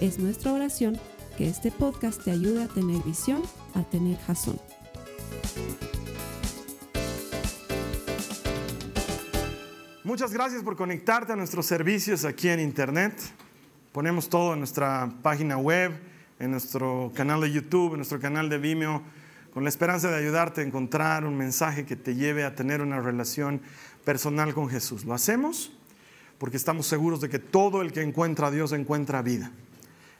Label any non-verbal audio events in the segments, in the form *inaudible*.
Es nuestra oración que este podcast te ayude a tener visión, a tener jazón. Muchas gracias por conectarte a nuestros servicios aquí en Internet. Ponemos todo en nuestra página web, en nuestro canal de YouTube, en nuestro canal de Vimeo, con la esperanza de ayudarte a encontrar un mensaje que te lleve a tener una relación personal con Jesús. Lo hacemos porque estamos seguros de que todo el que encuentra a Dios encuentra vida.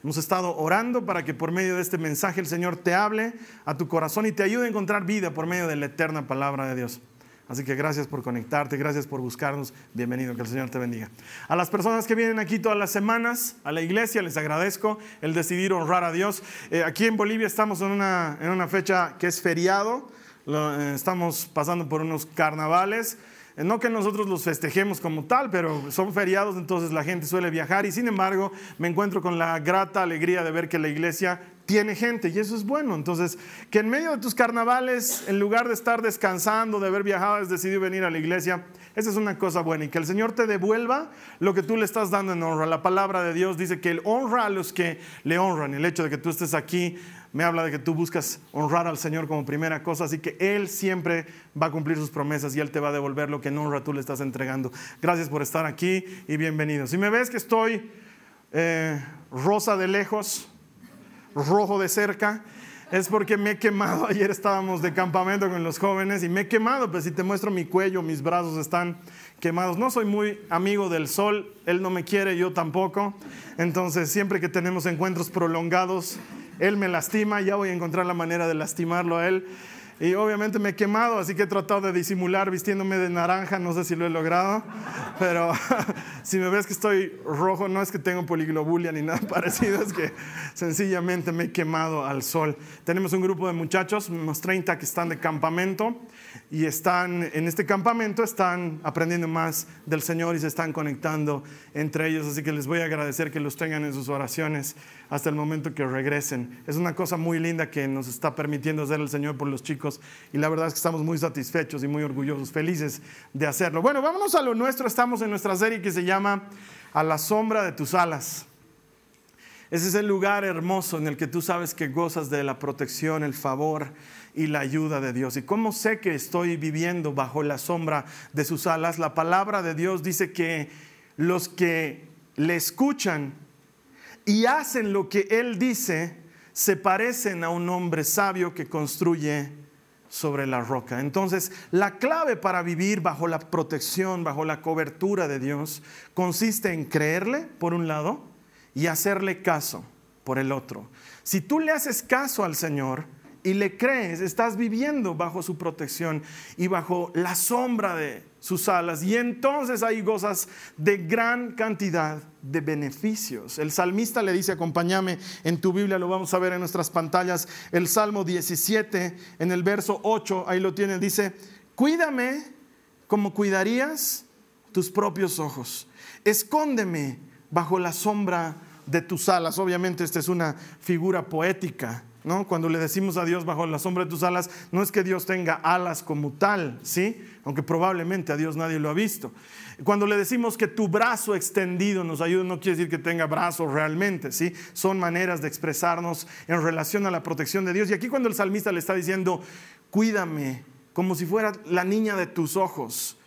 Hemos estado orando para que por medio de este mensaje el Señor te hable a tu corazón y te ayude a encontrar vida por medio de la eterna palabra de Dios. Así que gracias por conectarte, gracias por buscarnos. Bienvenido, que el Señor te bendiga. A las personas que vienen aquí todas las semanas a la iglesia, les agradezco el decidir honrar a Dios. Eh, aquí en Bolivia estamos en una, en una fecha que es feriado, eh, estamos pasando por unos carnavales. No que nosotros los festejemos como tal, pero son feriados, entonces la gente suele viajar y sin embargo me encuentro con la grata alegría de ver que la iglesia tiene gente y eso es bueno. Entonces, que en medio de tus carnavales, en lugar de estar descansando, de haber viajado, has decidido venir a la iglesia, esa es una cosa buena y que el Señor te devuelva lo que tú le estás dando en honra. La palabra de Dios dice que Él honra a los que le honran. El hecho de que tú estés aquí me habla de que tú buscas honrar al Señor como primera cosa, así que Él siempre va a cumplir sus promesas y Él te va a devolver lo que en honra tú le estás entregando. Gracias por estar aquí y bienvenido. Si me ves que estoy eh, rosa de lejos, rojo de cerca, es porque me he quemado. *laughs* Ayer estábamos de campamento con los jóvenes y me he quemado, pues si te muestro mi cuello, mis brazos están quemados. No soy muy amigo del sol, él no me quiere, yo tampoco. Entonces, siempre que tenemos encuentros prolongados, él me lastima, ya voy a encontrar la manera de lastimarlo a él. Y obviamente me he quemado, así que he tratado de disimular vistiéndome de naranja, no sé si lo he logrado, *laughs* pero *laughs* si me ves que estoy rojo, no es que tengo poliglobulia ni *laughs* nada parecido, es que sencillamente me he quemado al sol. Tenemos un grupo de muchachos, unos 30 que están de campamento y están en este campamento, están aprendiendo más del Señor y se están conectando entre ellos, así que les voy a agradecer que los tengan en sus oraciones hasta el momento que regresen. Es una cosa muy linda que nos está permitiendo hacer el Señor por los chicos y la verdad es que estamos muy satisfechos y muy orgullosos, felices de hacerlo. Bueno, vámonos a lo nuestro. Estamos en nuestra serie que se llama A la sombra de tus alas. Ese es el lugar hermoso en el que tú sabes que gozas de la protección, el favor y la ayuda de Dios. ¿Y cómo sé que estoy viviendo bajo la sombra de sus alas? La palabra de Dios dice que los que le escuchan y hacen lo que Él dice, se parecen a un hombre sabio que construye sobre la roca. Entonces, la clave para vivir bajo la protección, bajo la cobertura de Dios, consiste en creerle, por un lado, y hacerle caso, por el otro. Si tú le haces caso al Señor, y le crees, estás viviendo bajo su protección y bajo la sombra de sus alas. Y entonces ahí gozas de gran cantidad de beneficios. El salmista le dice, acompáñame en tu Biblia, lo vamos a ver en nuestras pantallas, el Salmo 17, en el verso 8, ahí lo tiene, dice, cuídame como cuidarías tus propios ojos. Escóndeme bajo la sombra de tus alas. Obviamente esta es una figura poética cuando le decimos a Dios bajo la sombra de tus alas, no es que Dios tenga alas como tal, ¿sí? Aunque probablemente a Dios nadie lo ha visto. Cuando le decimos que tu brazo extendido nos ayuda, no quiere decir que tenga brazos realmente, ¿sí? Son maneras de expresarnos en relación a la protección de Dios. Y aquí cuando el salmista le está diciendo, cuídame como si fuera la niña de tus ojos,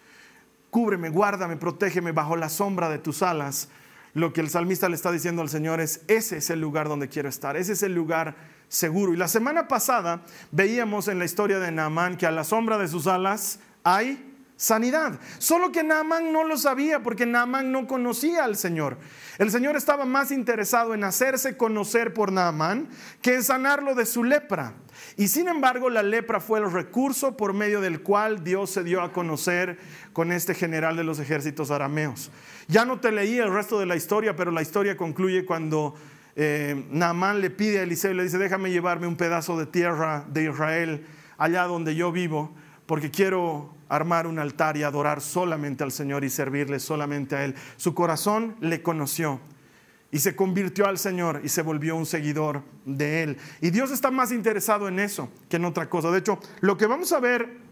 cúbreme, guárdame, protégeme bajo la sombra de tus alas. Lo que el salmista le está diciendo al Señor es, ese es el lugar donde quiero estar, ese es el lugar seguro. Y la semana pasada veíamos en la historia de Naamán que a la sombra de sus alas hay sanidad. Solo que Naamán no lo sabía porque Naamán no conocía al Señor. El Señor estaba más interesado en hacerse conocer por Naamán que en sanarlo de su lepra. Y sin embargo, la lepra fue el recurso por medio del cual Dios se dio a conocer con este general de los ejércitos arameos. Ya no te leí el resto de la historia, pero la historia concluye cuando eh, Naamán le pide a Eliseo y le dice, déjame llevarme un pedazo de tierra de Israel allá donde yo vivo, porque quiero armar un altar y adorar solamente al Señor y servirle solamente a Él. Su corazón le conoció y se convirtió al Señor y se volvió un seguidor de Él. Y Dios está más interesado en eso que en otra cosa. De hecho, lo que vamos a ver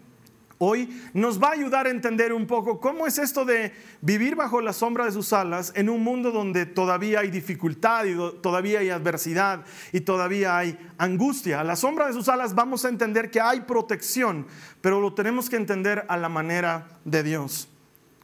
hoy nos va a ayudar a entender un poco cómo es esto de vivir bajo la sombra de sus alas en un mundo donde todavía hay dificultad y todavía hay adversidad y todavía hay angustia. A la sombra de sus alas vamos a entender que hay protección, pero lo tenemos que entender a la manera de Dios,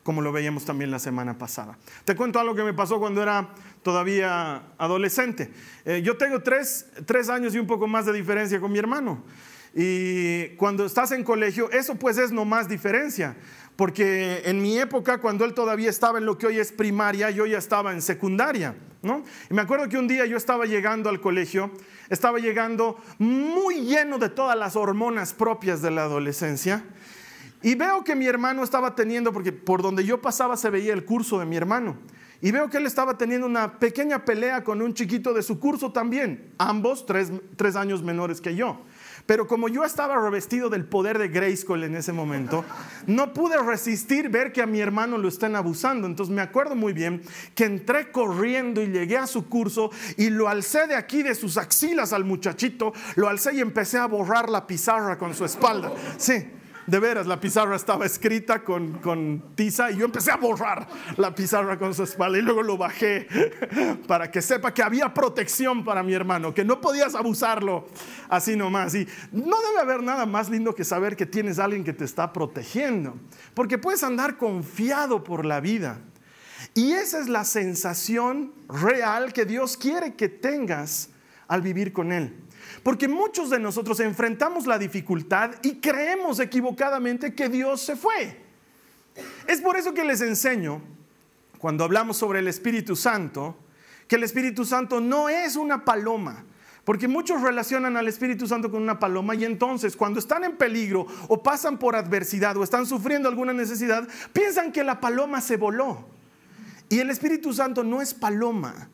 como lo veíamos también la semana pasada. Te cuento algo que me pasó cuando era todavía adolescente. Eh, yo tengo tres, tres años y un poco más de diferencia con mi hermano. Y cuando estás en colegio, eso pues es no más diferencia. Porque en mi época, cuando él todavía estaba en lo que hoy es primaria, yo ya estaba en secundaria. ¿no? Y me acuerdo que un día yo estaba llegando al colegio, estaba llegando muy lleno de todas las hormonas propias de la adolescencia. Y veo que mi hermano estaba teniendo, porque por donde yo pasaba se veía el curso de mi hermano. Y veo que él estaba teniendo una pequeña pelea con un chiquito de su curso también, ambos tres, tres años menores que yo. Pero como yo estaba revestido del poder de Grayskull en ese momento, *laughs* no pude resistir ver que a mi hermano lo están abusando. Entonces me acuerdo muy bien que entré corriendo y llegué a su curso y lo alcé de aquí, de sus axilas al muchachito, lo alcé y empecé a borrar la pizarra con su espalda. Sí de veras, la pizarra estaba escrita con, tiza y yo empecé a borrar la pizarra con su espalda y luego lo bajé *laughs* para que sepa que había protección para mi hermano, que no podías abusarlo así nomás. Y no debe haber nada más lindo que saber que tienes alguien que te está protegiendo, porque puedes andar confiado por la vida. Y esa es la sensación real que Dios quiere que tengas al vivir con Él. Porque muchos de nosotros enfrentamos la dificultad y creemos equivocadamente que Dios se fue. Es por eso que les enseño, cuando hablamos sobre el Espíritu Santo, que el Espíritu Santo no es una paloma. Porque muchos relacionan al Espíritu Santo con una paloma y entonces cuando están en peligro o pasan por adversidad o están sufriendo alguna necesidad, piensan que la paloma se voló. Y el Espíritu Santo no es paloma.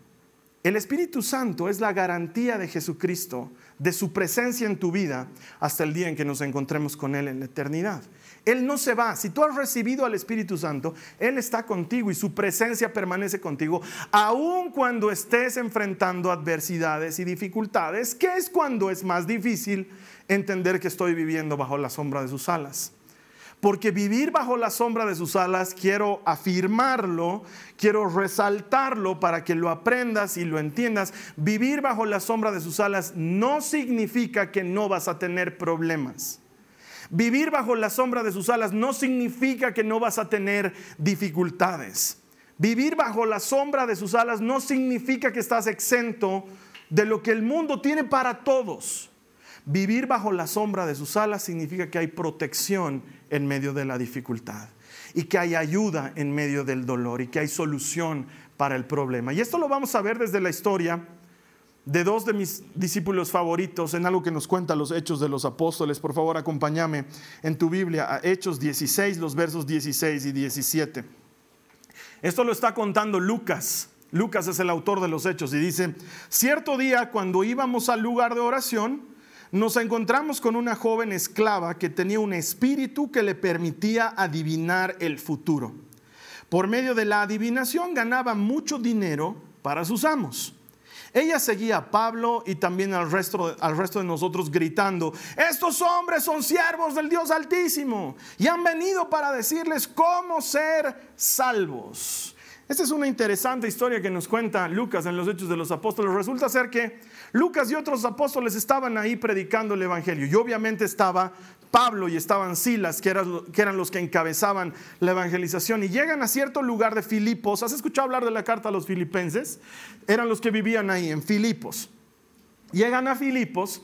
El Espíritu Santo es la garantía de Jesucristo de su presencia en tu vida hasta el día en que nos encontremos con Él en la eternidad. Él no se va. Si tú has recibido al Espíritu Santo, Él está contigo y su presencia permanece contigo, aun cuando estés enfrentando adversidades y dificultades, que es cuando es más difícil entender que estoy viviendo bajo la sombra de sus alas. Porque vivir bajo la sombra de sus alas, quiero afirmarlo, quiero resaltarlo para que lo aprendas y lo entiendas. Vivir bajo la sombra de sus alas no significa que no vas a tener problemas. Vivir bajo la sombra de sus alas no significa que no vas a tener dificultades. Vivir bajo la sombra de sus alas no significa que estás exento de lo que el mundo tiene para todos. Vivir bajo la sombra de sus alas significa que hay protección en medio de la dificultad y que hay ayuda en medio del dolor y que hay solución para el problema. Y esto lo vamos a ver desde la historia de dos de mis discípulos favoritos en algo que nos cuenta los Hechos de los Apóstoles. Por favor, acompáñame en tu Biblia a Hechos 16, los versos 16 y 17. Esto lo está contando Lucas. Lucas es el autor de los Hechos y dice, cierto día cuando íbamos al lugar de oración, nos encontramos con una joven esclava que tenía un espíritu que le permitía adivinar el futuro. Por medio de la adivinación ganaba mucho dinero para sus amos. Ella seguía a Pablo y también al resto, al resto de nosotros gritando, estos hombres son siervos del Dios Altísimo y han venido para decirles cómo ser salvos. Esta es una interesante historia que nos cuenta Lucas en los Hechos de los Apóstoles. Resulta ser que Lucas y otros apóstoles estaban ahí predicando el Evangelio. Y obviamente estaba Pablo y estaban Silas, que eran, los que encabezaban la evangelización. Y llegan a cierto lugar de Filipos. ¿Has escuchado hablar de la carta a los filipenses? Eran los que vivían ahí, en Filipos. Llegan a Filipos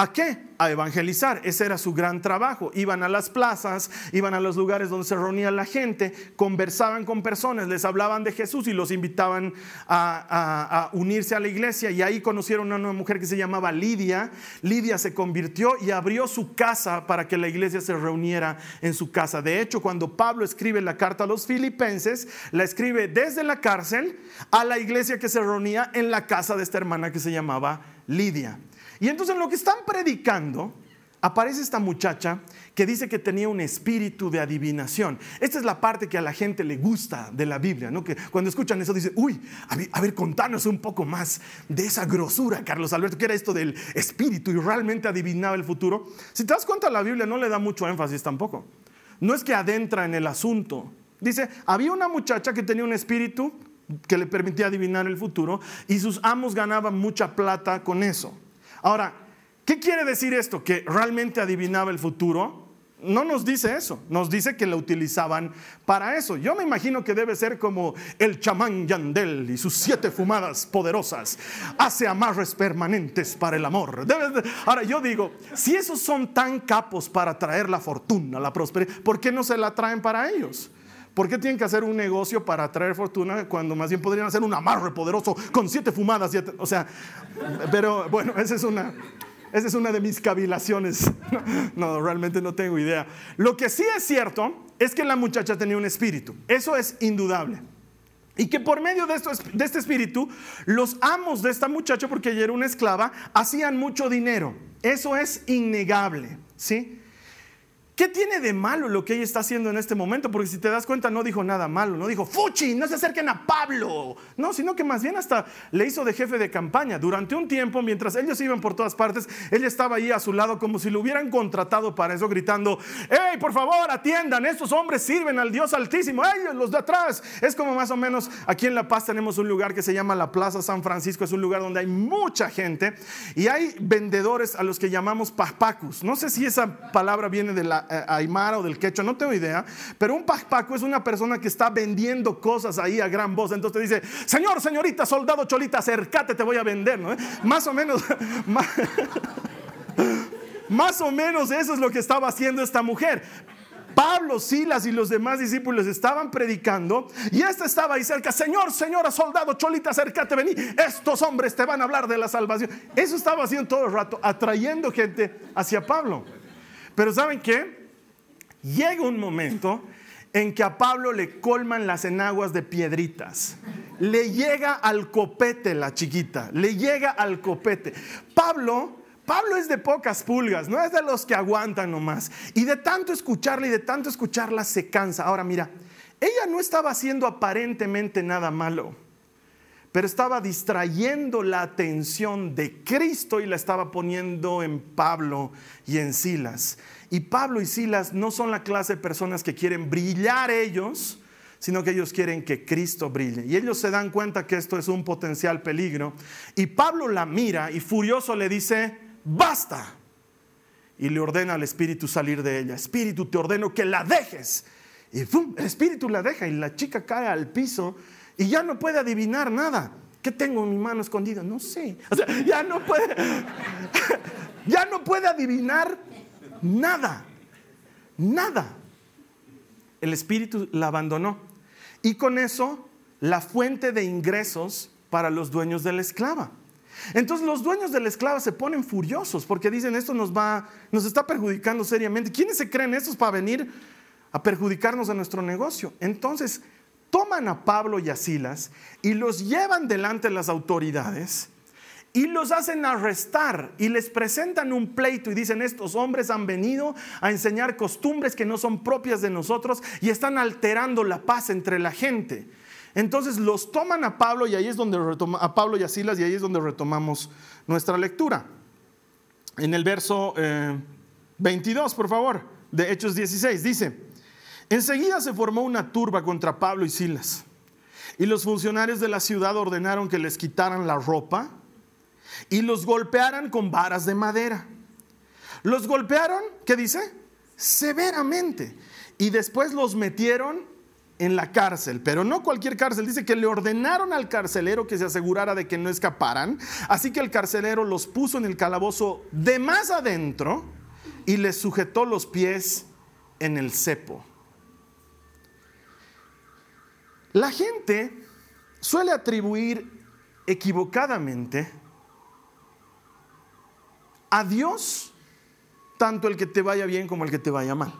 ¿A qué? A evangelizar. Ese era su gran trabajo. Iban a las plazas, iban a los lugares donde se reunía la gente, conversaban con personas, les hablaban de Jesús y los invitaban a, unirse a la iglesia. Y ahí conocieron a una mujer que se llamaba Lidia. Lidia se convirtió y abrió su casa para que la iglesia se reuniera en su casa. De hecho, cuando Pablo escribe la carta a los filipenses, la escribe desde la cárcel a la iglesia que se reunía en la casa de esta hermana que se llamaba Lidia. Y entonces en lo que están predicando, aparece esta muchacha que dice que tenía un espíritu de adivinación. Esta es la parte que a la gente le gusta de la Biblia, ¿no? Que cuando escuchan eso dicen, uy, a ver, contanos un poco más de esa grosura, Carlos Alberto, que era esto del espíritu y realmente adivinaba el futuro. Si te das cuenta, la Biblia no le da mucho énfasis tampoco. No es que adentra en el asunto. Dice, había una muchacha que tenía un espíritu que le permitía adivinar el futuro y sus amos ganaban mucha plata con eso. Ahora, ¿qué quiere decir esto? ¿Que realmente adivinaba el futuro? No nos dice eso, nos dice que la utilizaban para eso. Yo me imagino que debe ser como el chamán Yandel y sus siete fumadas poderosas. Hace amarres permanentes para el amor. Ahora yo digo, si esos son tan capos para traer la fortuna, la prosperidad, ¿por qué no se la traen para ellos? ¿Por qué tienen que hacer un negocio para traer fortuna cuando más bien podrían hacer un amarre poderoso con siete fumadas? o sea, pero bueno, esa es una, esa es una de mis cavilaciones. *laughs* No, realmente no tengo idea. Lo que sí es cierto es que la muchacha tenía un espíritu. Eso es indudable. Y que por medio de, de este espíritu, los amos de esta muchacha, porque ella era una esclava, hacían mucho dinero. Eso es innegable. ¿sí? ¿Qué tiene de malo lo que ella está haciendo en este momento? Porque si te das cuenta no dijo nada malo, no dijo, Fuchi, no se acerquen a Pablo. No, sino que más bien hasta le hizo de jefe de campaña. Durante un tiempo, mientras ellos iban por todas partes, ella estaba ahí a su lado como si lo hubieran contratado para eso, gritando, ¡Ey, por favor, atiendan! Estos hombres sirven al Dios Altísimo. ¡Ey, los de atrás! Es como más o menos, aquí en La Paz tenemos un lugar que se llama la Plaza San Francisco. Es un lugar donde hay mucha gente y hay vendedores a los que llamamos pajpacus. No sé si esa palabra viene de la aymara o del quechua, no tengo idea, pero un pajpaco es una persona que está vendiendo cosas ahí a gran voz, entonces te dice, señor, señorita, soldado cholita, acércate, te voy a vender, ¿no? Más o menos, *laughs* más, más o menos eso es lo que estaba haciendo esta mujer. Pablo, Silas y los demás discípulos estaban predicando y esta estaba ahí cerca, Señor, señora, soldado, cholita, acércate, vení, estos hombres te van a hablar de la salvación. Eso estaba haciendo todo el rato, atrayendo gente hacia Pablo. Pero ¿saben qué? Llega un momento en que a Pablo le colman las enaguas de piedritas. Le llega al copete la chiquita, le llega al copete. Pablo, Pablo es de pocas pulgas, no es de los que aguantan nomás. Y de tanto escucharla y de tanto escucharla se cansa. Ahora mira, ella no estaba haciendo aparentemente nada malo, pero estaba distrayendo la atención de Cristo y la estaba poniendo en Pablo y en Silas. Y Pablo y Silas no son la clase de personas que quieren brillar ellos, sino que ellos quieren que Cristo brille. Y ellos se dan cuenta que esto es un potencial peligro. Y Pablo la mira y furioso le dice, basta. Y le ordena al Espíritu salir de ella. Espíritu, te ordeno que la dejes. Y el Espíritu la deja y la chica cae al piso y ya no puede adivinar nada. ¿Qué tengo en mi mano escondida? No sé. O sea, ya no puede, *laughs* ya no puede adivinar Nada, nada. El espíritu la abandonó. Y con eso, la fuente de ingresos para los dueños de la esclava. Entonces los dueños de la esclava se ponen furiosos porque dicen esto nos va, nos está perjudicando seriamente. ¿Quiénes se creen estos para venir a perjudicarnos a nuestro negocio? Entonces toman a Pablo y a Silas y los llevan delante de las autoridades y los hacen arrestar y les presentan un pleito y dicen, estos hombres han venido a enseñar costumbres que no son propias de nosotros y están alterando la paz entre la gente. Entonces los toman a Pablo y ahí es donde a Pablo y a Silas y ahí es donde retomamos nuestra lectura. En el verso 22, eh, por favor, de Hechos 16, dice, enseguida se formó una turba contra Pablo y Silas y los funcionarios de la ciudad ordenaron que les quitaran la ropa y los golpearan con varas de madera. Los golpearon, ¿qué dice? Severamente. Y después los metieron en la cárcel, pero no cualquier cárcel. Dice que le ordenaron al carcelero que se asegurara de que no escaparan. Así que el carcelero los puso en el calabozo de más adentro y les sujetó los pies en el cepo. La gente suele atribuir equivocadamente a Dios tanto el que te vaya bien como el que te vaya mal.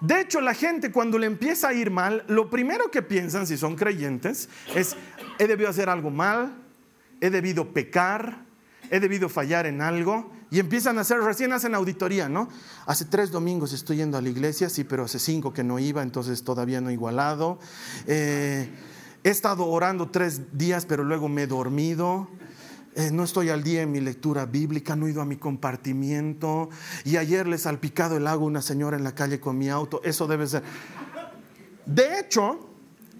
De hecho, la gente cuando le empieza a ir mal, lo primero que piensan, si son creyentes, es, he debido hacer algo mal, he debido pecar, he debido fallar en algo. Y empiezan a hacer, recién hacen auditoría, ¿no? Hace tres domingos estoy yendo a la iglesia, sí, pero hace cinco que no iba, entonces todavía no he igualado. Eh, he estado orando tres días, pero luego me he dormido. Eh, no estoy al día en mi lectura bíblica, no he ido a mi compartimiento y ayer le salpicado el agua a una señora en la calle con mi auto, eso debe ser. De hecho,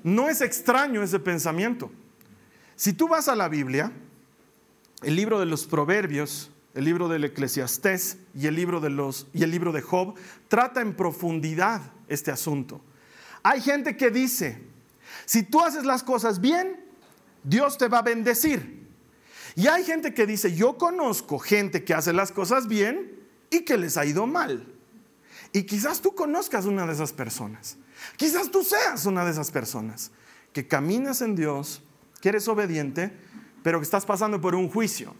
no es extraño ese pensamiento. Si tú vas a la Biblia, el libro de los Proverbios, el libro del Eclesiastés y el libro de los y el libro de Job trata en profundidad este asunto. Hay gente que dice, si tú haces las cosas bien, Dios te va a bendecir. Y hay gente que dice, yo conozco gente que hace las cosas bien y que les ha ido mal. Y quizás tú conozcas una de esas personas. Quizás tú seas una de esas personas que caminas en Dios, que eres obediente, pero que estás pasando por un juicio.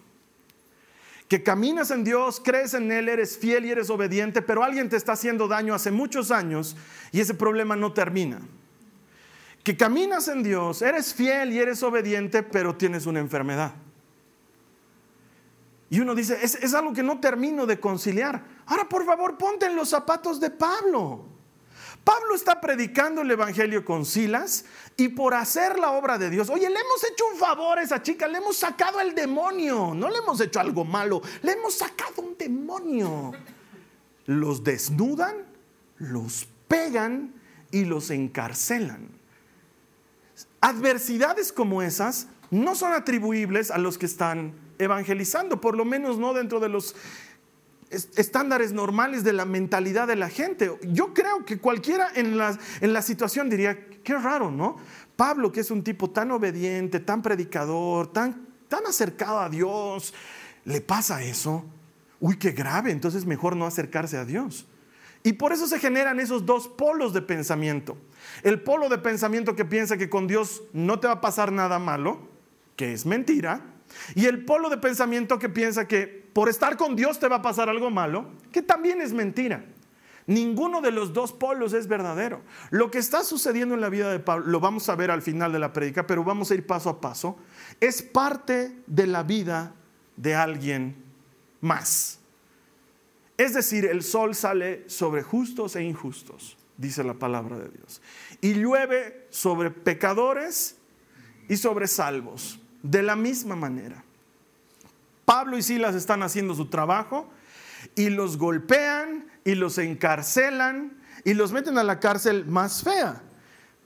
Que caminas en Dios, crees en Él, eres fiel y eres obediente, pero alguien te está haciendo daño hace muchos años y ese problema no termina. Que caminas en Dios, eres fiel y eres obediente, pero tienes una enfermedad. Y uno dice, es, algo que no termino de conciliar. Ahora, por favor, ponte en los zapatos de Pablo. Pablo está predicando el Evangelio con Silas y por hacer la obra de Dios, oye, le hemos hecho un favor a esa chica, le hemos sacado el demonio, no le hemos hecho algo malo, le hemos sacado un demonio. Los desnudan, los pegan y los encarcelan. Adversidades como esas no son atribuibles a los que están evangelizando, por lo menos no dentro de los estándares normales de la mentalidad de la gente. Yo creo que cualquiera en la, en la situación diría, qué raro, ¿no? Pablo, que es un tipo tan obediente, tan predicador, tan, tan acercado a Dios, ¿le pasa eso? Uy, qué grave, entonces mejor no acercarse a Dios. Y por eso se generan esos dos polos de pensamiento. El polo de pensamiento que piensa que con Dios no te va a pasar nada malo, que es mentira, y el polo de pensamiento que piensa que por estar con Dios te va a pasar algo malo, que también es mentira. Ninguno de los dos polos es verdadero. Lo que está sucediendo en la vida de Pablo, lo vamos a ver al final de la predica, pero vamos a ir paso a paso, es parte de la vida de alguien más. Es decir, el sol sale sobre justos e injustos, dice la palabra de Dios, y llueve sobre pecadores y sobre salvos. De la misma manera, Pablo y Silas están haciendo su trabajo y los golpean y los encarcelan y los meten a la cárcel más fea.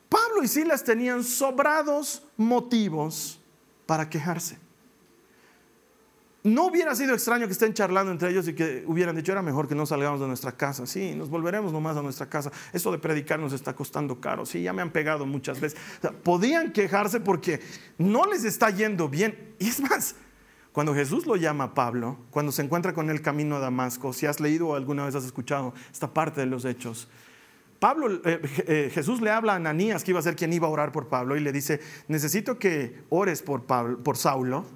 Pablo y Silas tenían sobrados motivos para quejarse. No hubiera sido extraño que estén charlando entre ellos y que hubieran dicho, era mejor que no salgamos de nuestra casa. Sí, nos volveremos nomás a nuestra casa. Eso de predicar nos está costando caro. Sí, ya me han pegado muchas veces. podían quejarse porque no les está yendo bien. Y es más, cuando Jesús lo llama a Pablo, cuando se encuentra con él camino a Damasco, si has leído o alguna vez has escuchado esta parte de los hechos, Pablo, eh, eh, Jesús le habla a Ananías, que iba a ser quien iba a orar por Pablo, y le dice, necesito que ores por, Pablo, por Saulo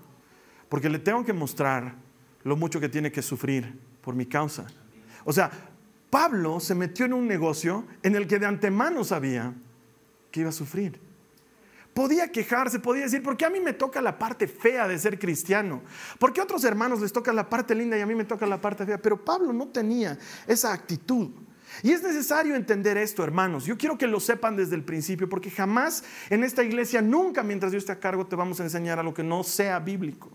porque le tengo que mostrar lo mucho que tiene que sufrir por mi causa. O sea, Pablo se metió en un negocio en el que de antemano sabía que iba a sufrir. Podía quejarse, podía decir, ¿por qué a mí me toca la parte fea de ser cristiano? ¿Por qué a otros hermanos les toca la parte linda y a mí me toca la parte fea? Pero Pablo no tenía esa actitud. Y es necesario entender esto, hermanos. Yo quiero que lo sepan desde el principio, porque jamás en esta iglesia, nunca mientras yo esté a cargo, te vamos a enseñar a lo que no sea bíblico.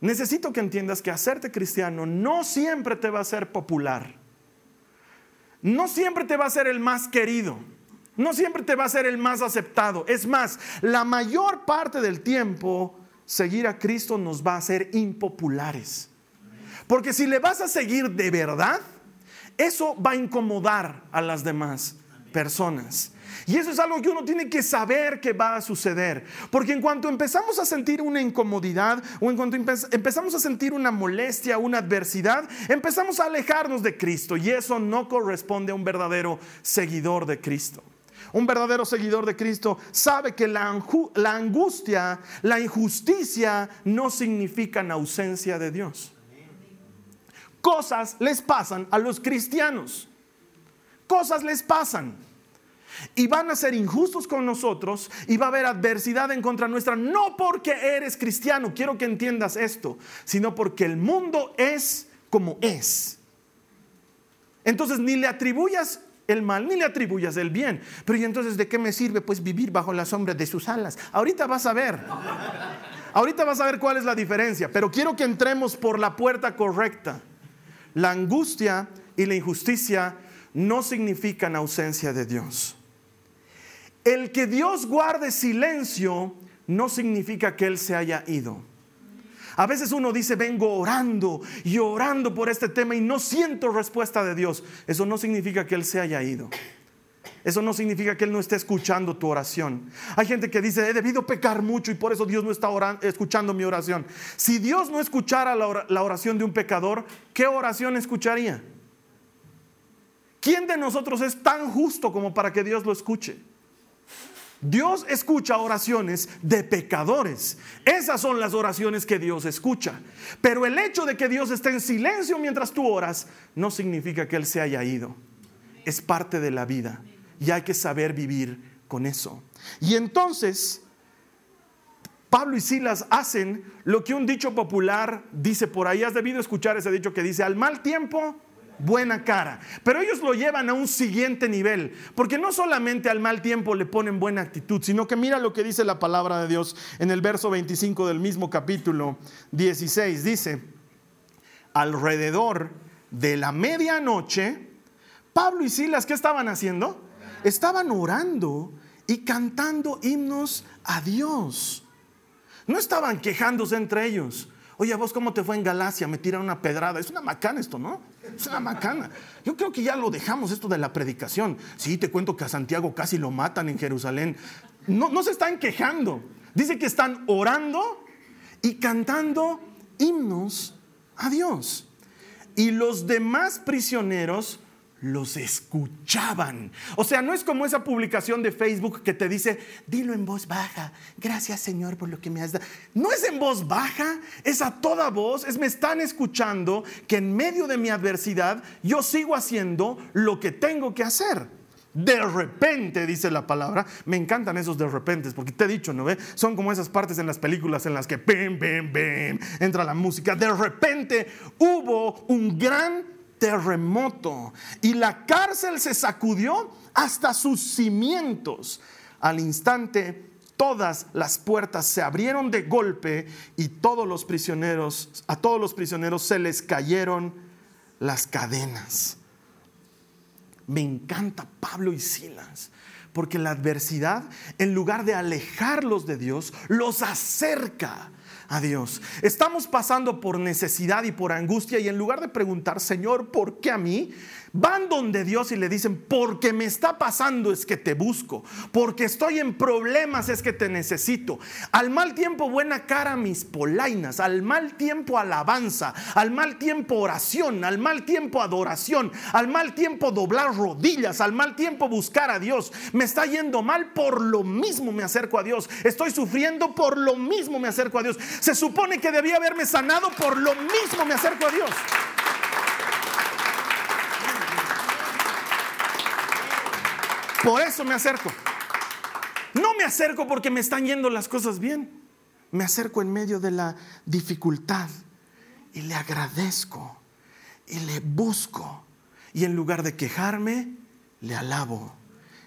Necesito que entiendas que hacerte cristiano no siempre te va a ser popular. No siempre te va a ser el más querido. No siempre te va a ser el más aceptado. Es más, la mayor parte del tiempo seguir a Cristo nos va a hacer impopulares. Porque si le vas a seguir de verdad, eso va a incomodar a las demás personas. Y eso es algo que uno tiene que saber que va a suceder. Porque en cuanto empezamos a sentir una incomodidad o en cuanto empezamos a sentir una molestia, una adversidad, empezamos a alejarnos de Cristo. Y eso no corresponde a un verdadero seguidor de Cristo. Un verdadero seguidor de Cristo sabe que la, angustia, la injusticia no significan ausencia de Dios. Cosas les pasan a los cristianos. Cosas les pasan y van a ser injustos con nosotros y va a haber adversidad en contra nuestra, no porque eres cristiano, quiero que entiendas esto, sino porque el mundo es como es. Entonces ni le atribuyas el mal, ni le atribuyas el bien. Pero ¿y entonces de qué me sirve pues vivir bajo la sombra de sus alas? Ahorita vas a ver. Ahorita vas a ver cuál es la diferencia, pero quiero que entremos por la puerta correcta. La angustia y la injusticia no significan ausencia de Dios. El que Dios guarde silencio no significa que Él se haya ido. A veces uno dice, vengo orando y orando por este tema y no siento respuesta de Dios. Eso no significa que Él se haya ido. Eso no significa que Él no esté escuchando tu oración. Hay gente que dice, he debido pecar mucho y por eso Dios no está escuchando mi oración. Si Dios no escuchara la oración de un pecador, ¿qué oración escucharía? ¿Quién de nosotros es tan justo como para que Dios lo escuche? Dios escucha oraciones de pecadores. Esas son las oraciones que Dios escucha. Pero el hecho de que Dios esté en silencio mientras tú oras no significa que Él se haya ido. Es parte de la vida y hay que saber vivir con eso. Y entonces, Pablo y Silas hacen lo que un dicho popular dice por ahí. Has debido escuchar ese dicho que dice, al mal tiempo buena cara. Pero ellos lo llevan a un siguiente nivel, porque no solamente al mal tiempo le ponen buena actitud, sino que mira lo que dice la palabra de Dios en el verso 25 del mismo capítulo 16. Dice, alrededor de la medianoche, Pablo y Silas, ¿qué estaban haciendo? Estaban orando y cantando himnos a Dios. No estaban quejándose entre ellos. Oye, vos cómo te fue en Galacia? Me tiran una pedrada. Es una macana esto, ¿no? Es una macana. Yo creo que ya lo dejamos esto de la predicación. Sí, te cuento que a Santiago casi lo matan en Jerusalén. No, no se están quejando. Dice que están orando y cantando himnos a Dios. Y los demás prisioneros los escuchaban. O sea, no es como esa publicación de Facebook que te dice, dilo en voz baja, gracias Señor por lo que me has dado. No es en voz baja, es a toda voz, es me están escuchando que en medio de mi adversidad yo sigo haciendo lo que tengo que hacer. De repente, dice la palabra, me encantan esos de repente, porque te he dicho, ¿no ve? Son como esas partes en las películas en las que, bim, bim, bim, entra la música. De repente hubo un gran terremoto y la cárcel se sacudió hasta sus cimientos. Al instante todas las puertas se abrieron de golpe y todos los prisioneros, a todos los prisioneros se les cayeron las cadenas. Me encanta Pablo y Silas, porque la adversidad, en lugar de alejarlos de Dios, los acerca a Dios. Estamos pasando por necesidad y por angustia y en lugar de preguntar, Señor, ¿por qué a mí? Van donde Dios y le dicen, porque me está pasando es que te busco, porque estoy en problemas es que te necesito. Al mal tiempo buena cara mis polainas, al mal tiempo alabanza, al mal tiempo oración, al mal tiempo adoración, al mal tiempo doblar rodillas, al mal tiempo buscar a Dios. Me está yendo mal, por lo mismo me acerco a Dios. Estoy sufriendo, por lo mismo me acerco a Dios. Se supone que debía haberme sanado, por lo mismo me acerco a Dios. Por eso me acerco. No me acerco porque me están yendo las cosas bien. Me acerco en medio de la dificultad y le agradezco y le busco. Y en lugar de quejarme, le alabo,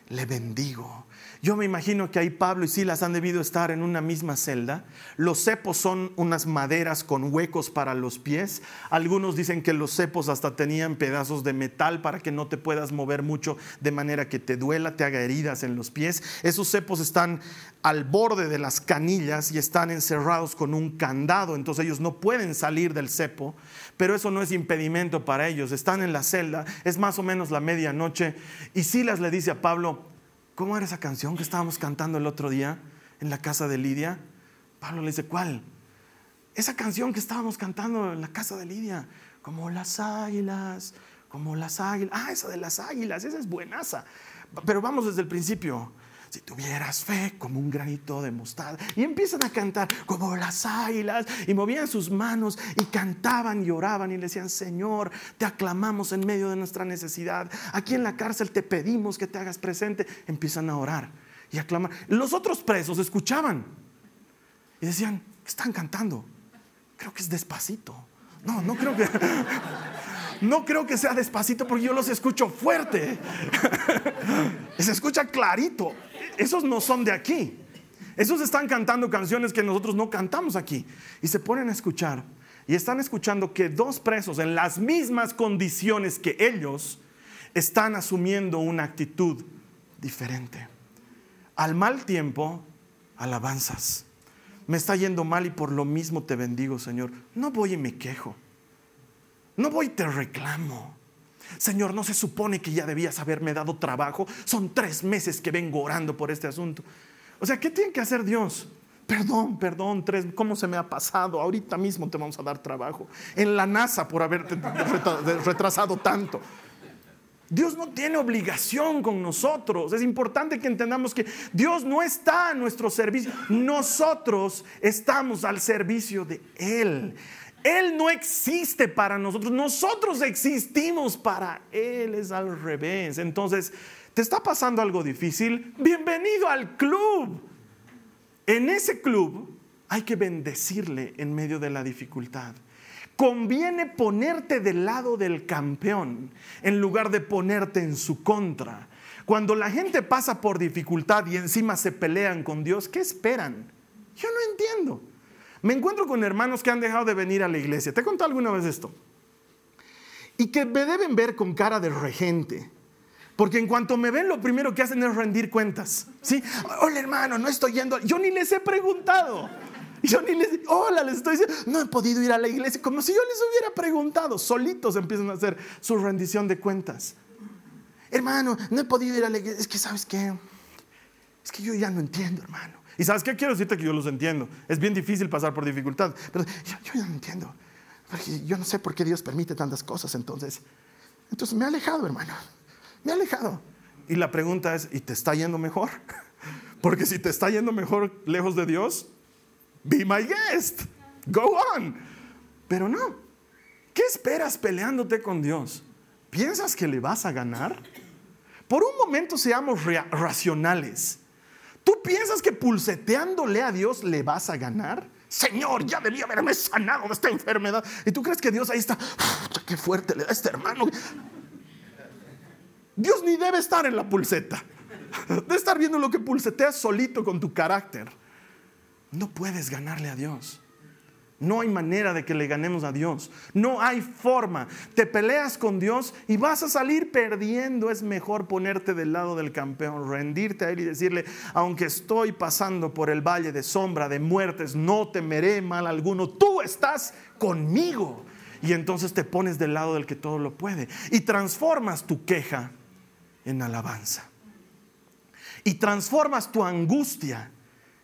le bendigo. Yo me imagino que ahí Pablo y Silas han debido estar en una misma celda. Los cepos son unas maderas con huecos para los pies. Algunos dicen que los cepos hasta tenían pedazos de metal para que no te puedas mover mucho de manera que te duela, te haga heridas en los pies. Esos cepos están al borde de las canillas y están encerrados con un candado, entonces ellos no pueden salir del cepo, pero eso no es impedimento para ellos. Están en la celda, es más o menos la medianoche y Silas le dice a Pablo, ¿Cómo era esa canción que estábamos cantando el otro día en la casa de Lidia? Pablo le dice, ¿cuál? Esa canción que estábamos cantando en la casa de Lidia, como las águilas, como las águilas. Ah, esa de las águilas, esa es buenaza. Pero vamos desde el principio si tuvieras fe como un granito de mostarda. Y empiezan a cantar como las águilas y movían sus manos y cantaban y oraban y le decían, Señor, te aclamamos en medio de nuestra necesidad. Aquí en la cárcel te pedimos que te hagas presente. Empiezan a orar y a clamar. Los otros presos escuchaban y decían, están cantando? Creo que es despacito. No, no creo que... No creo que sea despacito porque yo los escucho fuerte. *laughs* Se escucha clarito esos no son de aquí. Esos están cantando canciones que nosotros no cantamos aquí. Y se ponen a escuchar. Y están escuchando que dos presos en las mismas condiciones que ellos están asumiendo una actitud diferente. Al mal tiempo, alabanzas. Me está yendo mal y por lo mismo te bendigo, Señor. No voy y me quejo. No voy y te reclamo. Señor, no se supone que ya debías haberme dado trabajo. Son tres meses que vengo orando por este asunto. O sea, ¿qué tiene que hacer Dios? Perdón, perdón, tres, ¿cómo se me ha pasado? Ahorita mismo te vamos a dar trabajo. En la NASA por haberte retrasado tanto. Dios no tiene obligación con nosotros. Es importante que entendamos que Dios no está a nuestro servicio. Nosotros estamos al servicio de Él. Él no existe para nosotros, nosotros existimos para Él, es al revés. Entonces, ¿te está pasando algo difícil? Bienvenido al club. En ese club hay que bendecirle en medio de la dificultad. Conviene ponerte del lado del campeón en lugar de ponerte en su contra. Cuando la gente pasa por dificultad y encima se pelean con Dios, ¿qué esperan? Yo no entiendo. Me encuentro con hermanos que han dejado de venir a la iglesia. ¿Te he contado alguna vez esto? Y que me deben ver con cara de regente. Porque en cuanto me ven, lo primero que hacen es rendir cuentas. ¿Sí? Hola hermano, no estoy yendo. Yo ni les he preguntado. Yo ni les, hola, les estoy diciendo, no he podido ir a la iglesia, como si yo les hubiera preguntado. Solitos empiezan a hacer su rendición de cuentas. Hermano, no he podido ir a la iglesia. Es que, ¿sabes qué? Es que yo ya no entiendo, hermano. Y sabes qué quiero decirte que yo los entiendo. Es bien difícil pasar por dificultad. Pero yo, ya no entiendo. Porque yo no sé por qué Dios permite tantas cosas. Entonces, entonces me he alejado, hermano. Me he alejado. Y la pregunta es, ¿y te está yendo mejor? *laughs* Porque si te está yendo mejor lejos de Dios, be my guest. Go on. Pero no. ¿Qué esperas peleándote con Dios? ¿Piensas que le vas a ganar? Por un momento seamos racionales. ¿Tú piensas que pulseteándole a Dios le vas a ganar? Señor, ya debía haberme sanado de esta enfermedad. ¿Y tú crees que Dios ahí está? ¡Qué fuerte le da este hermano! Dios ni debe estar en la pulseta. Debe estar viendo lo que pulseteas solito con tu carácter. No puedes ganarle a Dios. No hay manera de que le ganemos a Dios. No hay forma. Te peleas con Dios y vas a salir perdiendo. Es mejor ponerte del lado del campeón, rendirte a Él y decirle, aunque estoy pasando por el valle de sombra, de muertes, no temeré mal alguno. Tú estás conmigo. Y entonces te pones del lado del que todo lo puede. Y transformas tu queja en alabanza. Y transformas tu angustia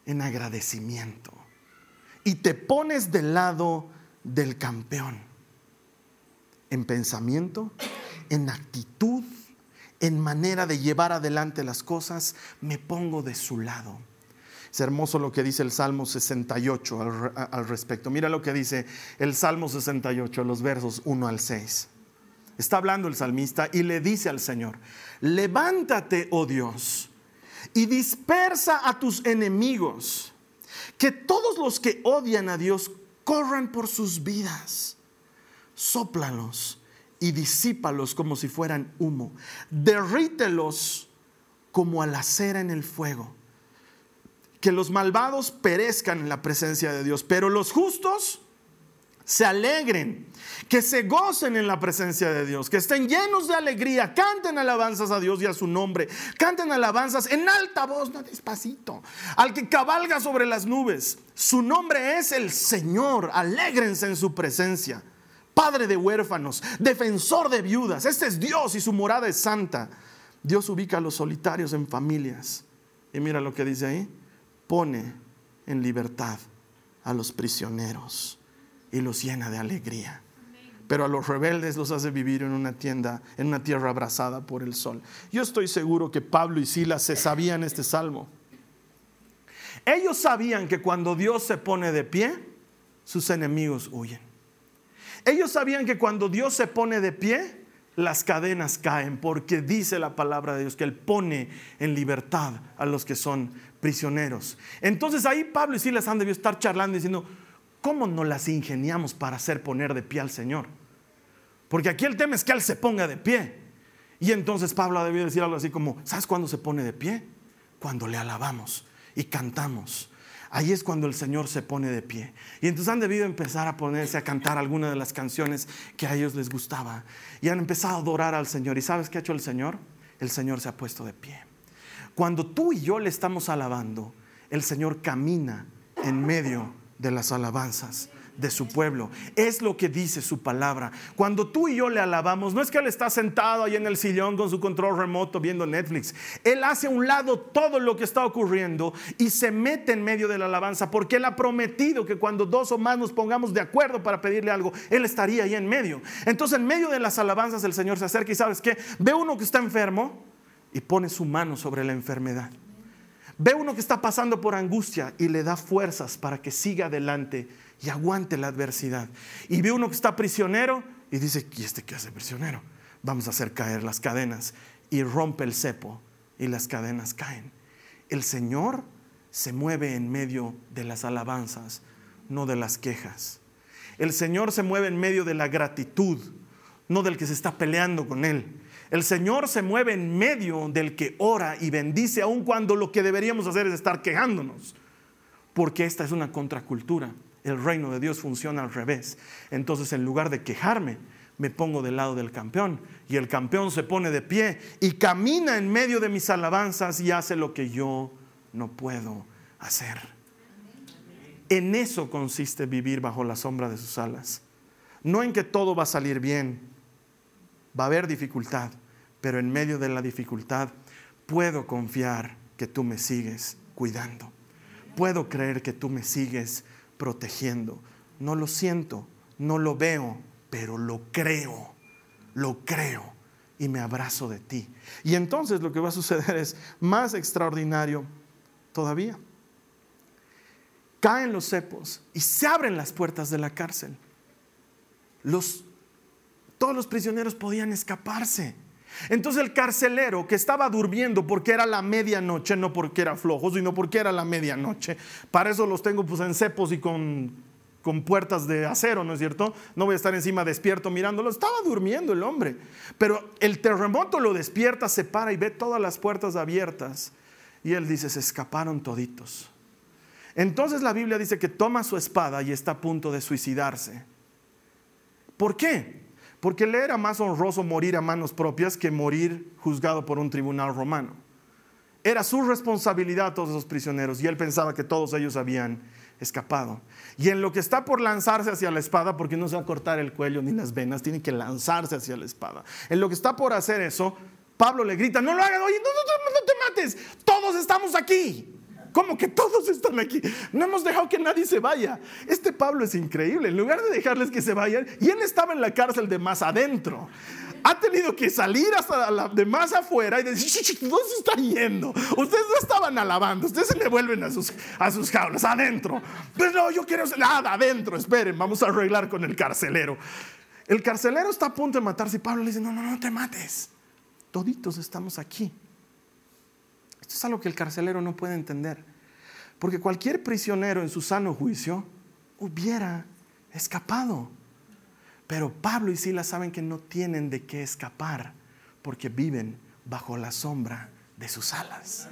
en agradecimiento y te pones del lado del campeón. En pensamiento, en actitud, en manera de llevar adelante las cosas, me pongo de su lado. Es hermoso lo que dice el Salmo 68 al, respecto. Mira lo que dice el Salmo 68, los versos 1 al 6. Está hablando el salmista y le dice al Señor, levántate, oh Dios, y dispersa a tus enemigos que todos los que odian a Dios corran por sus vidas. Sóplalos y disípalos como si fueran humo. Derrítelos como a la cera en el fuego. Que los malvados perezcan en la presencia de Dios, pero los justos se alegren, que se gocen en la presencia de Dios, que estén llenos de alegría, canten alabanzas a Dios y a su nombre, canten alabanzas en alta voz, no despacito, al que cabalga sobre las nubes. Su nombre es el Señor, alégrense en su presencia. Padre de huérfanos, defensor de viudas, este es Dios y su morada es santa. Dios ubica a los solitarios en familias. Y mira lo que dice ahí, pone en libertad a los prisioneros y los llena de alegría. Pero a los rebeldes los hace vivir en una tienda, en una tierra abrazada por el sol. Yo estoy seguro que Pablo y Silas se sabían este salmo. Ellos sabían que cuando Dios se pone de pie, sus enemigos huyen. Ellos sabían que cuando Dios se pone de pie, las cadenas caen, porque dice la palabra de Dios que Él pone en libertad a los que son prisioneros. Entonces ahí Pablo y Silas han debido estar charlando diciendo, ¿cómo nos las ingeniamos para hacer poner de pie al Señor? Porque aquí el tema es que Él se ponga de pie. Y entonces Pablo ha debido decir algo así como, ¿sabes cuándo se pone de pie? Cuando le alabamos y cantamos. Ahí es cuando el Señor se pone de pie. Y entonces han debido empezar a ponerse a cantar algunas de las canciones que a ellos les gustaba. Y han empezado a adorar al Señor. ¿Y sabes qué ha hecho el Señor? El Señor se ha puesto de pie. Cuando tú y yo le estamos alabando, el Señor camina en medio de las alabanzas de su pueblo. Es lo que dice su palabra. Cuando tú y yo le alabamos, no es que Él está sentado ahí en el sillón con su control remoto viendo Netflix. Él hace a un lado todo lo que está ocurriendo y se mete en medio de la alabanza porque Él ha prometido que cuando dos o más nos pongamos de acuerdo para pedirle algo, Él estaría ahí en medio. Entonces en medio de las alabanzas el Señor se acerca y sabes que ve uno que está enfermo y pone su mano sobre la enfermedad. Ve uno que está pasando por angustia y le da fuerzas para que siga adelante y aguante la adversidad. Y ve uno que está prisionero y dice, ¿y este qué hace prisionero? Vamos a hacer caer las cadenas. Y rompe el cepo y las cadenas caen. El Señor se mueve en medio de las alabanzas, no de las quejas. El Señor se mueve en medio de la gratitud, no del que se está peleando con Él. El Señor se mueve en medio del que ora y bendice, aun cuando lo que deberíamos hacer es estar quejándonos. Porque esta es una contracultura. El reino de Dios funciona al revés. Entonces, en lugar de quejarme, me pongo del lado del campeón. Y el campeón se pone de pie y camina en medio de mis alabanzas y hace lo que yo no puedo hacer. En eso consiste vivir bajo la sombra de sus alas. No en que todo va a salir bien, va a haber dificultad, pero en medio de la dificultad puedo confiar que tú me sigues cuidando. Puedo creer que tú me sigues protegiendo. No lo siento, no lo veo, pero lo creo, lo creo y me abrazo de ti. Y entonces lo que va a suceder es más extraordinario todavía. Caen los cepos y se abren las puertas de la cárcel. Los todos los prisioneros podían escaparse. Entonces el carcelero que estaba durmiendo porque era la medianoche, no porque era flojo, sino porque era la medianoche. Para eso los tengo pues en cepos y con, con puertas de acero, ¿no es cierto? No voy a estar encima despierto mirándolo. Estaba durmiendo el hombre. Pero el terremoto lo despierta, se para y ve todas las puertas abiertas. Y él dice, se escaparon toditos. Entonces la Biblia dice que toma su espada y está a punto de suicidarse. ¿Por qué? Porque le era más honroso morir a manos propias que morir juzgado por un tribunal romano. Era su responsabilidad todos esos prisioneros y él pensaba que todos ellos habían escapado. Y en lo que está por lanzarse hacia la espada, porque no se va a cortar el cuello ni las venas, tiene que lanzarse hacia la espada. En lo que está por hacer eso, Pablo le grita, no lo hagas, oye, no, no, no te mates, todos estamos aquí. ¿Cómo que todos están aquí? No hemos dejado que nadie se vaya. Este Pablo es increíble. En lugar de dejarles que se vayan, y él estaba en la cárcel de más adentro. Ha tenido que salir hasta la de más afuera y decir, ¿dónde se están yendo? Ustedes no estaban alabando, ustedes se le vuelven a sus, a sus jaulas, adentro. Pues no, yo quiero nada, adentro, esperen, vamos a arreglar con el carcelero. El carcelero está a punto de matarse y Pablo le dice, no, no, no te mates. Toditos estamos aquí. Esto es algo que el carcelero no puede entender. Porque cualquier prisionero en su sano juicio hubiera escapado. Pero Pablo y Silas saben que no tienen de qué escapar porque viven bajo la sombra de sus alas.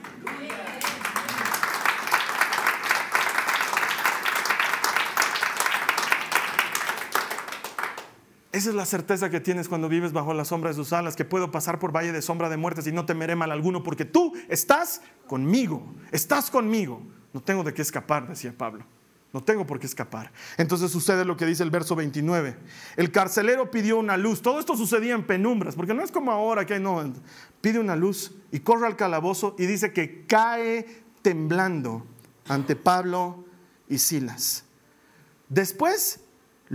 Esa es la certeza que tienes cuando vives bajo la sombra de sus alas, que puedo pasar por valle de sombra de muertes y no temeré mal alguno, porque tú estás conmigo, estás conmigo. No tengo de qué escapar, decía Pablo. No tengo por qué escapar. Entonces sucede lo que dice el verso 29. El carcelero pidió una luz. Todo esto sucedía en penumbras, porque no es como ahora que no, pide una luz y corre al calabozo y dice que cae temblando ante Pablo y Silas. Después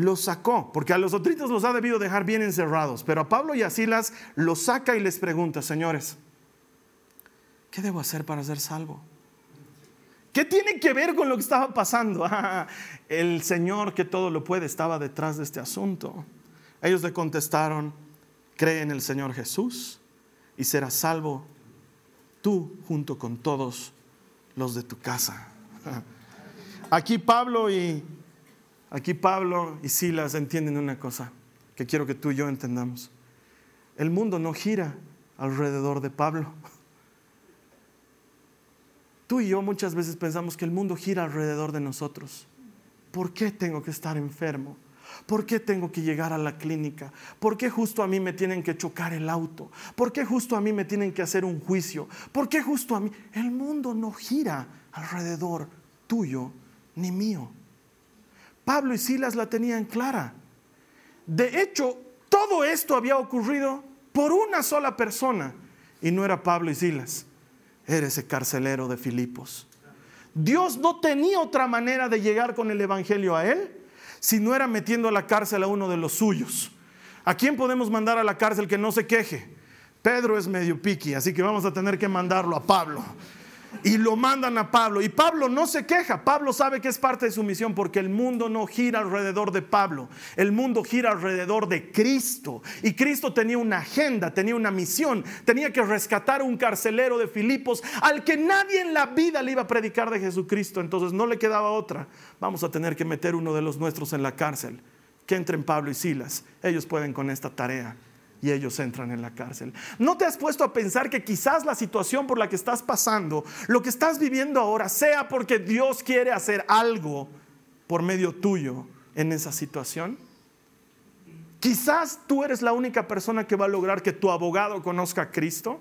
los sacó, porque a los otros los ha debido dejar bien encerrados, pero a Pablo y a Silas los saca y les pregunta, señores, ¿qué debo hacer para ser salvo? ¿Qué tiene que ver con lo que estaba pasando? *laughs* el Señor que todo lo puede estaba detrás de este asunto. Ellos le contestaron, cree en el Señor Jesús y serás salvo tú junto con todos los de tu casa. *laughs* Aquí Pablo y Aquí Pablo y Silas entienden una cosa que quiero que tú y yo entendamos. El mundo no gira alrededor de Pablo. Tú y yo muchas veces pensamos que el mundo gira alrededor de nosotros. ¿Por qué tengo que estar enfermo? ¿Por qué tengo que llegar a la clínica? ¿Por qué justo a mí me tienen que chocar el auto? ¿Por qué justo a mí me tienen que hacer un juicio? ¿Por qué justo a mí? El mundo no gira alrededor tuyo ni mío. Pablo y Silas la tenían clara. De hecho, todo esto había ocurrido por una sola persona y no era Pablo y Silas, era ese carcelero de Filipos. Dios no tenía otra manera de llegar con el Evangelio a él si no era metiendo a la cárcel a uno de los suyos. ¿A quién podemos mandar a la cárcel que no se queje? Pedro es medio piqui, así que vamos a tener que mandarlo a Pablo y lo mandan a Pablo. Y Pablo no se queja, Pablo sabe que es parte de su misión porque el mundo no gira alrededor de Pablo, el mundo gira alrededor de Cristo. Y Cristo tenía una agenda, tenía una misión, tenía que rescatar a un carcelero de Filipos al que nadie en la vida le iba a predicar de Jesucristo. Entonces no le quedaba otra, vamos a tener que meter uno de los nuestros en la cárcel. Que entren Pablo y Silas, ellos pueden con esta tarea y ellos entran en la cárcel. ¿No te has puesto a pensar que quizás la situación por la que estás pasando, lo que estás viviendo ahora, sea porque Dios quiere hacer algo por medio tuyo en esa situación? Quizás tú eres la única persona que va a lograr que tu abogado conozca a Cristo.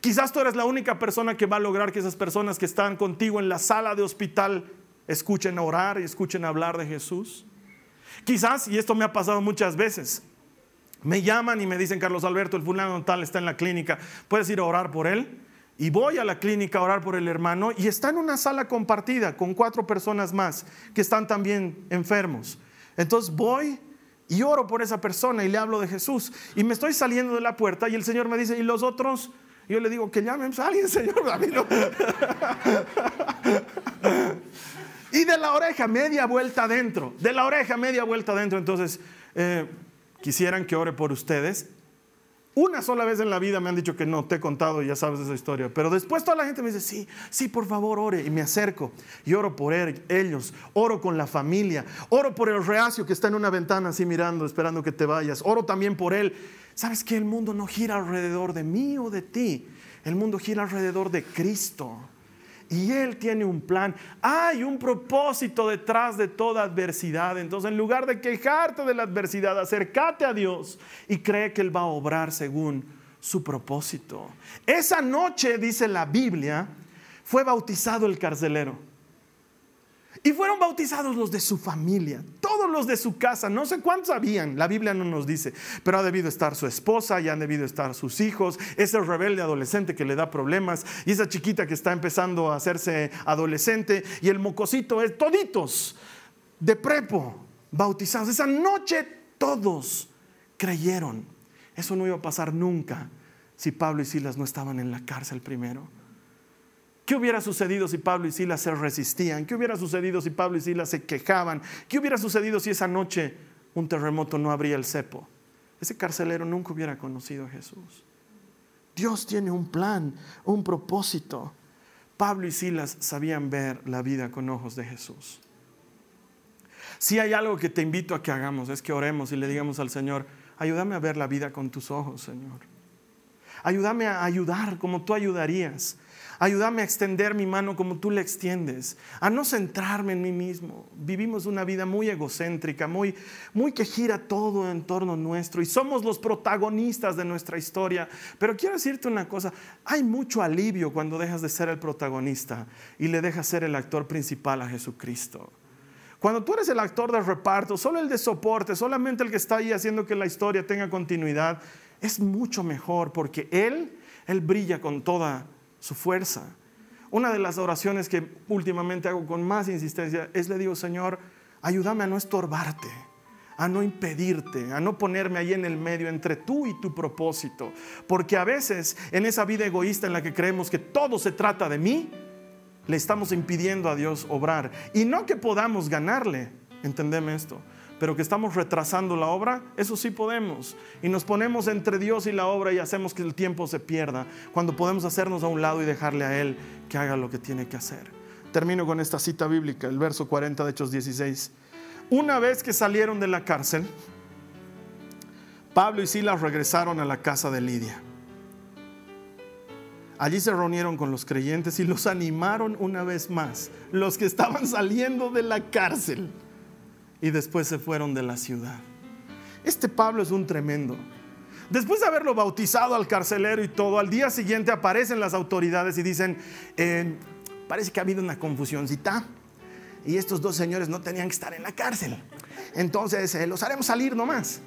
Quizás tú eres la única persona que va a lograr que esas personas que están contigo en la sala de hospital escuchen orar y escuchen hablar de Jesús. Quizás, y esto me ha pasado muchas veces, me llaman y me dicen, Carlos Alberto, el fulano tal está en la clínica, ¿puedes ir a orar por él? Y voy a la clínica a orar por el hermano y está en una sala compartida con cuatro personas más que están también enfermos. Entonces voy y oro por esa persona y le hablo de Jesús. Y me estoy saliendo de la puerta y el Señor me dice, ¿y los otros? yo le digo, que llamen a alguien, Señor. *laughs* y de la oreja media vuelta adentro, de la oreja media vuelta adentro. Entonces... Eh, quisieran que ore por ustedes. Una sola vez en la vida me han dicho que no, te he contado, ya sabes esa historia. Pero después toda la gente me dice, sí, sí, por favor, ore. Y me acerco y oro por ellos, oro con la familia, oro por el reacio que está en una ventana así mirando, esperando que te vayas. Oro también por él. ¿Sabes que el mundo no gira alrededor de mí o de ti? El mundo gira alrededor de Cristo. Y Él tiene un plan. Hay un propósito detrás de toda adversidad. Entonces, en lugar de quejarte de la adversidad, acércate a Dios y cree que Él va a obrar según su propósito. Esa noche, dice la Biblia, fue bautizado el carcelero. Y fueron bautizados los de su familia, todos los de su casa, no sé cuántos habían, la Biblia no nos dice, pero ha debido estar su esposa, ya han debido estar sus hijos, ese rebelde adolescente que le da problemas, y esa chiquita que está empezando a hacerse adolescente, y el mocosito es toditos de prepo, bautizados. Esa noche todos creyeron. Eso no iba a pasar nunca si Pablo y Silas no estaban en la cárcel primero. ¿Qué hubiera sucedido si Pablo y Silas se resistían? ¿Qué hubiera sucedido si Pablo y Silas se quejaban? ¿Qué hubiera sucedido si esa noche un terremoto no abría el cepo? Ese carcelero nunca hubiera conocido a Jesús. Dios tiene un plan, un propósito. Pablo y Silas sabían ver la vida con ojos de Jesús. Si hay algo que te invito a que hagamos es que oremos y le digamos al Señor, ayúdame a ver la vida con tus ojos, Señor. Ayúdame a ayudar como tú ayudarías. Ayúdame a extender mi mano como tú le extiendes, a no centrarme en mí mismo. Vivimos una vida muy egocéntrica, muy, muy que gira todo en torno nuestro y somos los protagonistas de nuestra historia. Pero quiero decirte una cosa, hay mucho alivio cuando dejas de ser el protagonista y le dejas ser el actor principal a Jesucristo. Cuando tú eres el actor de reparto, solo el de soporte, solamente el que está ahí haciendo que la historia tenga continuidad, es mucho mejor porque Él, Él brilla con toda su fuerza. Una de las oraciones que últimamente hago con más insistencia es le digo, Señor, ayúdame a no estorbarte, a no impedirte, a no ponerme ahí en el medio entre tú y tu propósito. Porque a veces en esa vida egoísta en la que creemos que todo se trata de mí, le estamos impidiendo a Dios obrar. Y no que podamos ganarle, entendeme esto, pero que estamos retrasando la obra, eso sí podemos. Y nos ponemos entre Dios y la obra y hacemos que el tiempo se pierda, cuando podemos hacernos a un lado y dejarle a Él que haga lo que tiene que hacer. Termino con esta cita bíblica, el verso 40 de Hechos 16. Una vez que salieron de la cárcel, Pablo y Silas regresaron a la casa de Lidia. Allí se reunieron con los creyentes y los *laughs* animaron una vez más, los que estaban saliendo de la cárcel y después se fueron de la ciudad. Este Pablo es un tremendo. Después de haberlo bautizado al carcelero y todo, al día siguiente aparecen las autoridades y dicen, eh, parece que ha habido una confusióncita y estos dos señores no tenían que estar en la cárcel. Entonces eh, los haremos salir nomás.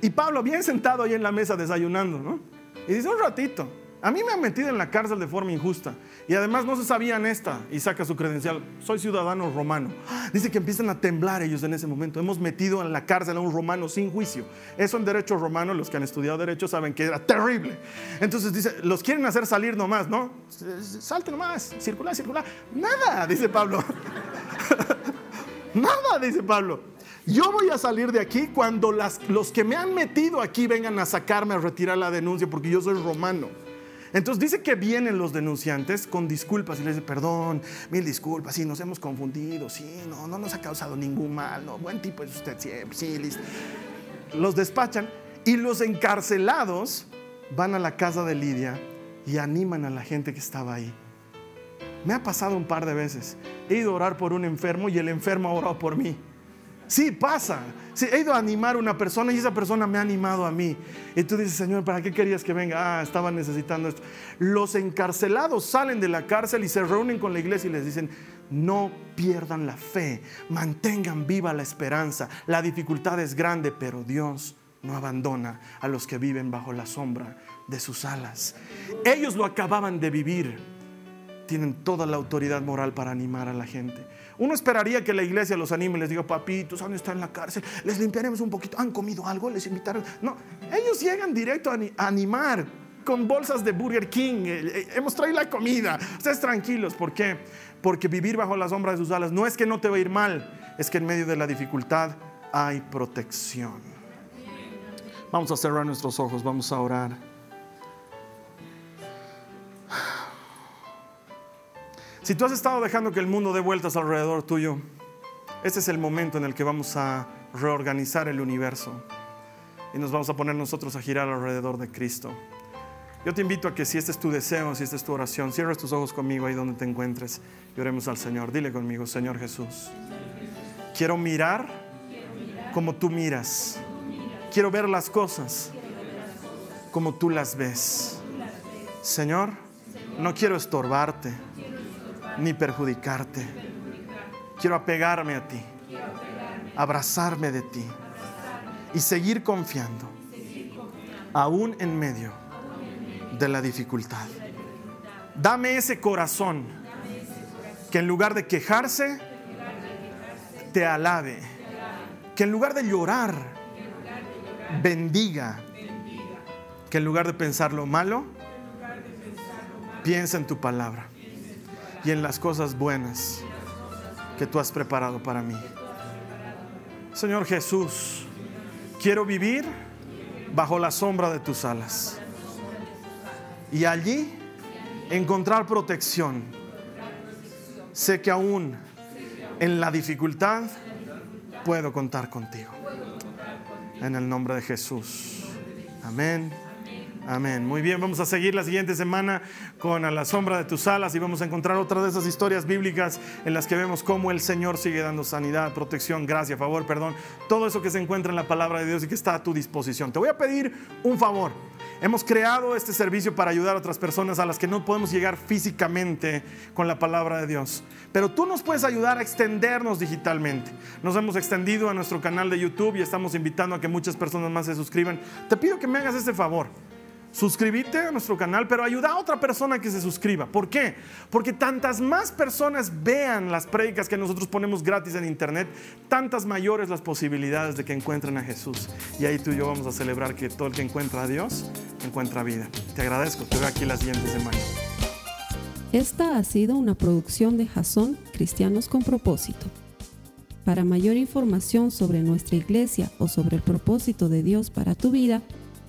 Y Pablo bien sentado ahí en la mesa desayunando, ¿no? Y dice, un ratito, a mí me han metido en la cárcel de forma injusta. Y además no se sabían esta. Y saca su credencial. Soy ciudadano romano. Dice que empiezan a temblar ellos en ese momento. Hemos metido en la cárcel a un romano sin juicio. Eso en derecho romano, los que han estudiado derecho saben que era terrible. Entonces dice, los quieren hacer salir nomás, ¿no? Salte nomás, circular, circular. Nada, dice Pablo. *laughs* Nada, dice Pablo. Yo voy a salir de aquí cuando los que me han metido aquí vengan a sacarme a retirar la denuncia porque yo soy romano. Entonces dice que vienen los denunciantes con disculpas y les dice, perdón, mil disculpas, sí, nos hemos confundido, sí, no, no nos ha causado ningún mal, no, buen tipo es usted sí, listo. Los despachan y los encarcelados van a la casa de Lidia y animan a la gente que estaba ahí. Me ha pasado un par de veces. He ido a orar por un enfermo y el enfermo ha orado por mí. Sí, pasa. He ido a animar a una persona y esa persona me ha animado a mí. Y tú dices, Señor, ¿para qué querías que venga? Ah, estaba necesitando esto. Los encarcelados salen de la cárcel y se reúnen con la iglesia y les dicen, no pierdan la fe, mantengan viva la esperanza. La dificultad es grande, pero Dios no abandona a los que viven bajo la sombra de sus alas. Ellos lo acababan de vivir. Tienen toda la autoridad moral para animar a la gente. Uno esperaría que la iglesia los anime y les diga, papitos, han estado en la cárcel, les limpiaremos un poquito, han comido algo, les invitaron. No, ellos llegan directo a animar con bolsas de Burger King, eh, eh, hemos traído la comida, ustedes tranquilos, ¿por qué? Porque vivir bajo la sombra de sus alas no es que no te va a ir mal, es que en medio de la dificultad hay protección. Vamos a cerrar nuestros ojos, vamos a orar. Si tú has estado dejando que el mundo dé vueltas alrededor tuyo, este es el momento en el que vamos a reorganizar el universo y nos vamos a poner nosotros a girar alrededor de Cristo. Yo te invito a que si este es tu deseo, si esta es tu oración, cierres tus ojos conmigo ahí donde te encuentres y oremos al Señor. Dile conmigo, Señor Jesús, quiero mirar como tú miras. Quiero ver las cosas como tú las ves. Señor, no quiero estorbarte ni perjudicarte. Quiero apegarme a ti, abrazarme de ti y seguir confiando, aún en medio de la dificultad. Dame ese corazón que en lugar de quejarse, te alabe. Que en lugar de llorar, bendiga. Que en lugar de pensar lo malo, piensa en tu palabra y en las cosas buenas que tú has preparado para mí. Señor Jesús, quiero vivir bajo la sombra de tus alas y allí encontrar protección. Sé que aún en la dificultad puedo contar contigo. En el nombre de Jesús. Amén Amén. Muy bien, vamos a seguir la siguiente semana con A la sombra de tus alas y vamos a encontrar otra de esas historias bíblicas en las que vemos cómo el Señor sigue dando sanidad, protección, gracia, favor, perdón, todo eso que se encuentra en la palabra de Dios y que está a tu disposición. Te voy a pedir un favor. Hemos creado este servicio para ayudar a otras personas a las que no podemos llegar físicamente con la palabra de Dios. Pero tú nos puedes ayudar a extendernos digitalmente. Nos hemos extendido a nuestro canal de YouTube y estamos invitando a que muchas personas más se suscriban. Te pido que me hagas este favor suscríbete a nuestro canal, pero ayuda a otra persona que se suscriba. ¿Por qué? Porque tantas más personas vean las prédicas que nosotros ponemos gratis en internet, tantas mayores las posibilidades de que encuentren a Jesús. Y ahí tú y yo vamos a celebrar que todo el que encuentra a Dios encuentra vida. Te agradezco, te veo aquí la siguiente semana. Esta ha sido una producción de Jason Cristianos con propósito. Para mayor información sobre nuestra iglesia o sobre el propósito de Dios para tu vida,